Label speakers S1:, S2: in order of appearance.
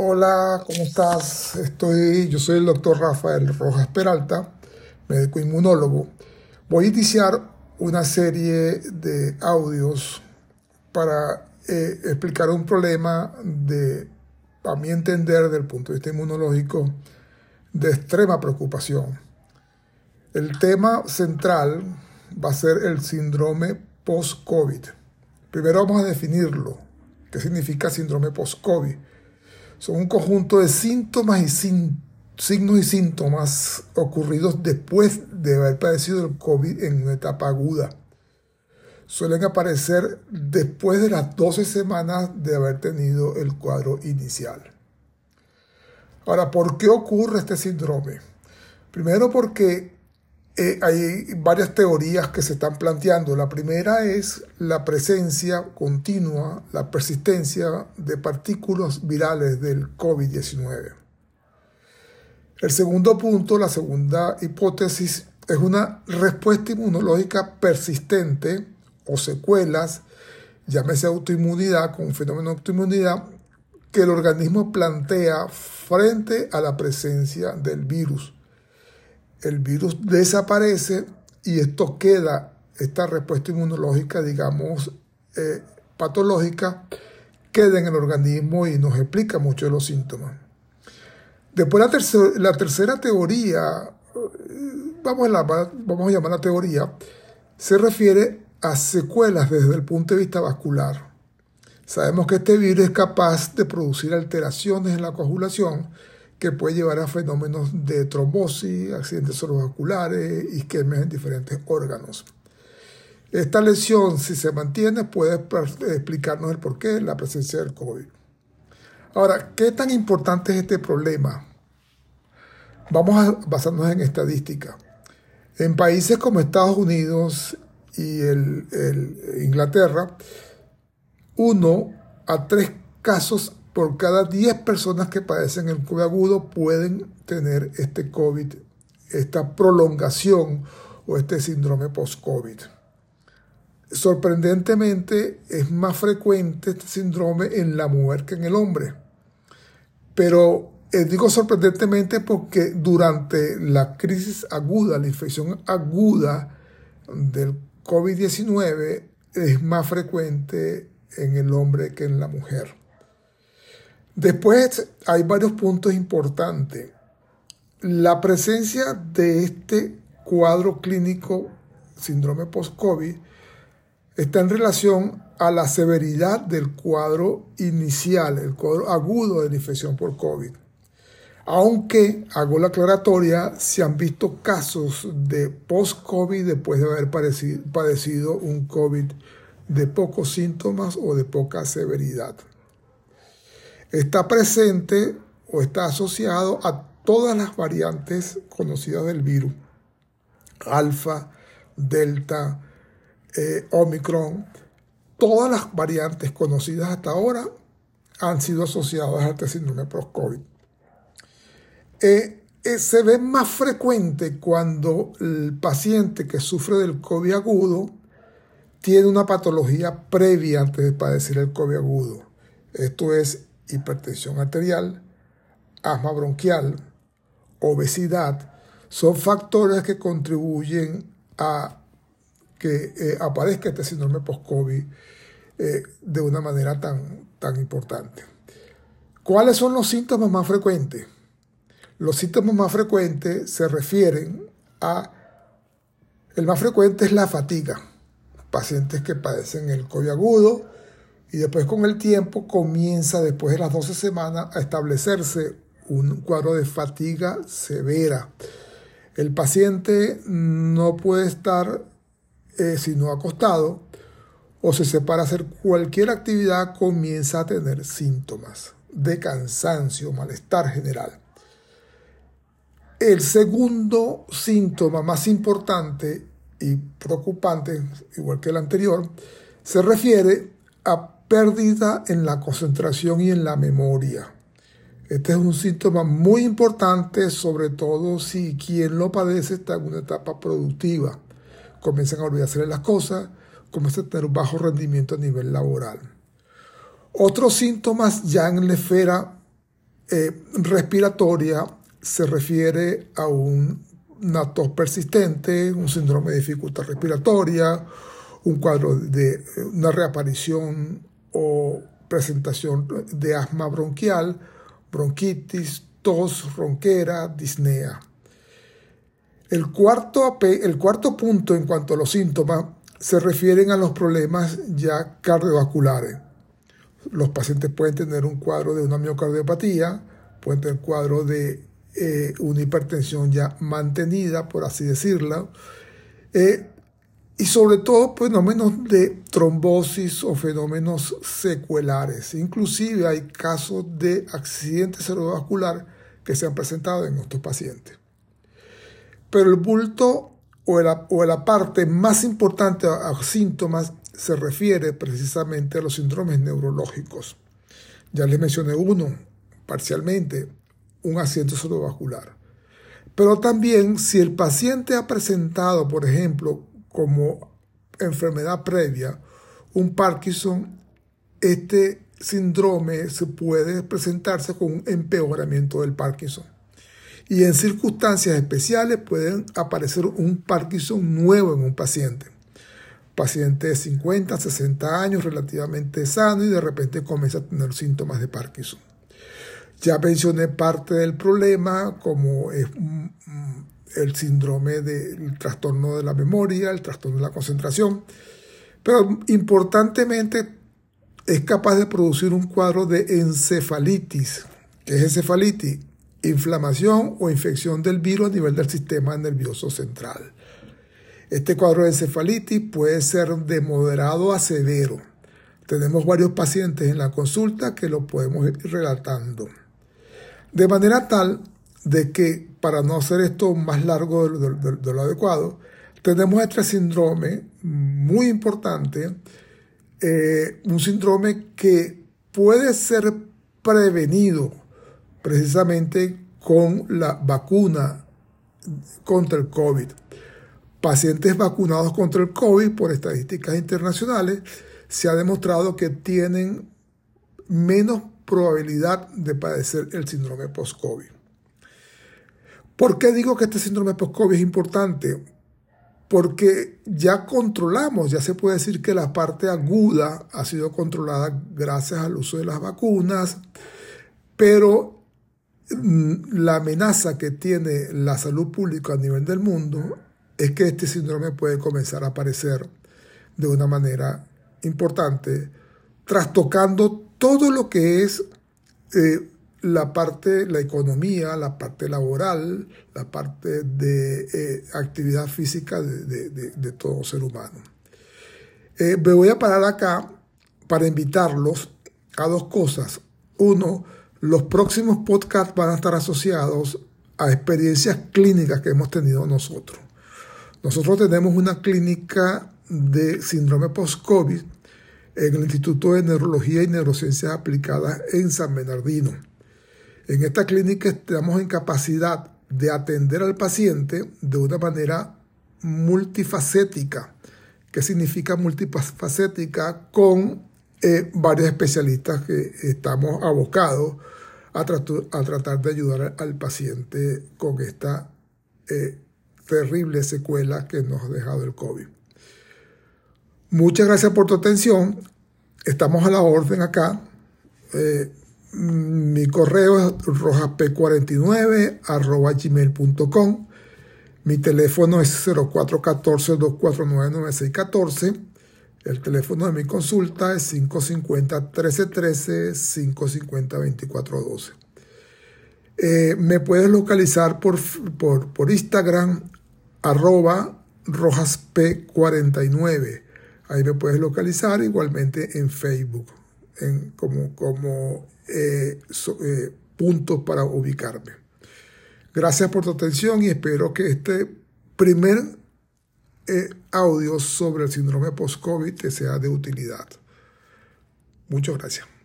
S1: Hola, ¿cómo estás? Estoy, yo soy el doctor Rafael Rojas Peralta, médico inmunólogo. Voy a iniciar una serie de audios para eh, explicar un problema de, a mi entender, desde el punto de vista inmunológico, de extrema preocupación. El tema central va a ser el síndrome post-COVID. Primero vamos a definirlo. ¿Qué significa síndrome post-COVID? Son un conjunto de síntomas y signos y síntomas ocurridos después de haber padecido el COVID en una etapa aguda. Suelen aparecer después de las 12 semanas de haber tenido el cuadro inicial. Ahora, ¿por qué ocurre este síndrome? Primero porque eh, hay varias teorías que se están planteando. La primera es la presencia continua, la persistencia de partículas virales del COVID-19. El segundo punto, la segunda hipótesis, es una respuesta inmunológica persistente o secuelas, llámese autoinmunidad, con un fenómeno de autoinmunidad, que el organismo plantea frente a la presencia del virus el virus desaparece y esto queda, esta respuesta inmunológica, digamos, eh, patológica, queda en el organismo y nos explica mucho de los síntomas. Después la, tercera teoría, eh, vamos a, vamos a llamar la teoría, se refiere a secuelas desde el punto de vista vascular. Sabemos que este virus es capaz de producir alteraciones en la coagulación que puede llevar a fenómenos de trombosis, accidentes cerebrovasculares, isquemias en diferentes órganos. Esta lesión, si se mantiene, puede explicarnos el porqué de la presencia del COVID. Ahora, ¿qué tan importante es este problema? Vamos a basarnos en estadística. En países como Estados Unidos y Inglaterra, uno a tres casos por cada 10 personas que padecen el COVID agudo pueden tener este COVID, esta prolongación o este síndrome post-COVID. Sorprendentemente es más frecuente este síndrome en la mujer que en el hombre. Pero eh, digo sorprendentemente porque durante la crisis aguda, la infección aguda del COVID-19 es más frecuente en el hombre que en la mujer. Después hay varios puntos importantes. La presencia de este cuadro clínico síndrome post-COVID está en relación a la severidad del cuadro inicial, el cuadro agudo de la infección por COVID. Aunque, hago la aclaratoria, se han visto casos de post-COVID después de haber padecido un COVID de pocos síntomas o de poca severidad está presente o está asociado a todas las variantes conocidas del virus, alfa, delta, eh, omicron, todas las variantes conocidas hasta ahora han sido asociadas a este síndrome post-COVID. Eh, eh, se ve más frecuente cuando el paciente que sufre del COVID agudo tiene una patología previa antes de padecer el COVID agudo. Esto es hipertensión arterial, asma bronquial, obesidad, son factores que contribuyen a que eh, aparezca este síndrome post-COVID eh, de una manera tan, tan importante. ¿Cuáles son los síntomas más frecuentes? Los síntomas más frecuentes se refieren a, el más frecuente es la fatiga, pacientes que padecen el COVID agudo, y después con el tiempo comienza, después de las 12 semanas, a establecerse un cuadro de fatiga severa. El paciente no puede estar eh, sino acostado o se separa hacer cualquier actividad, comienza a tener síntomas de cansancio, malestar general. El segundo síntoma más importante y preocupante, igual que el anterior, se refiere a pérdida en la concentración y en la memoria. Este es un síntoma muy importante, sobre todo si quien lo padece está en una etapa productiva. Comienzan a olvidarse de las cosas, comienzan a tener bajo rendimiento a nivel laboral. Otros síntomas ya en la esfera eh, respiratoria se refiere a un, una tos persistente, un síndrome de dificultad respiratoria, un cuadro de una reaparición o presentación de asma bronquial, bronquitis, tos, ronquera, disnea. El cuarto, el cuarto punto en cuanto a los síntomas se refieren a los problemas ya cardiovasculares. Los pacientes pueden tener un cuadro de una miocardiopatía, pueden tener cuadro de eh, una hipertensión ya mantenida, por así decirlo, eh, y sobre todo fenómenos de trombosis o fenómenos secuelares. Inclusive hay casos de accidente cerebrovascular que se han presentado en estos pacientes. Pero el bulto o la, o la parte más importante a, a síntomas se refiere precisamente a los síndromes neurológicos. Ya les mencioné uno, parcialmente, un accidente cerebrovascular. Pero también si el paciente ha presentado, por ejemplo, como enfermedad previa, un Parkinson, este síndrome se puede presentarse con un empeoramiento del Parkinson. Y en circunstancias especiales pueden aparecer un Parkinson nuevo en un paciente. Paciente de 50, 60 años, relativamente sano y de repente comienza a tener síntomas de Parkinson. Ya mencioné parte del problema, como es el síndrome del trastorno de la memoria, el trastorno de la concentración, pero importantemente es capaz de producir un cuadro de encefalitis. ¿Qué es encefalitis? Inflamación o infección del virus a nivel del sistema nervioso central. Este cuadro de encefalitis puede ser de moderado a severo. Tenemos varios pacientes en la consulta que lo podemos ir relatando. De manera tal de que, para no hacer esto más largo de, lo adecuado, tenemos este síndrome muy importante, eh, un síndrome que puede ser prevenido precisamente con la vacuna contra el COVID. Pacientes vacunados contra el COVID, por estadísticas internacionales, se ha demostrado que tienen menos probabilidad de padecer el síndrome post-COVID. ¿Por qué digo que este síndrome post-COVID es importante? Porque ya controlamos, ya se puede decir que la parte aguda ha sido controlada gracias al uso de las vacunas, pero mm, la amenaza que tiene la salud pública a nivel del mundo es que este síndrome puede comenzar a aparecer de una manera importante, trastocando todo lo que es eh, la parte, la economía, la parte laboral, la parte de eh, actividad física de, todo ser humano. Eh, me voy a parar acá para invitarlos a dos cosas. Uno, los próximos podcasts van a estar asociados a experiencias clínicas que hemos tenido nosotros. Nosotros tenemos una clínica de síndrome post-COVID en el Instituto de Neurología y Neurociencias Aplicadas en San Bernardino. En esta clínica estamos en capacidad de atender al paciente de una manera multifacética. ¿Qué significa multifacética? Con eh, varios especialistas que estamos abocados a, tratar de ayudar al paciente con esta eh, terrible secuela que nos ha dejado el COVID. Muchas gracias por tu atención. Estamos a la orden acá. Eh, mi correo es rojasp49 gmail.com. Mi teléfono es 0414-249-9614. El teléfono de mi consulta es 550-1313, 550-2412. Eh, me puedes localizar por, por, Instagram, arroba rojasp49. Ahí me puedes localizar igualmente en Facebook, como, como eh, eh, puntos para ubicarme. Gracias por tu atención y espero que este primer eh, audio sobre el síndrome post-COVID te sea de utilidad. Muchas gracias.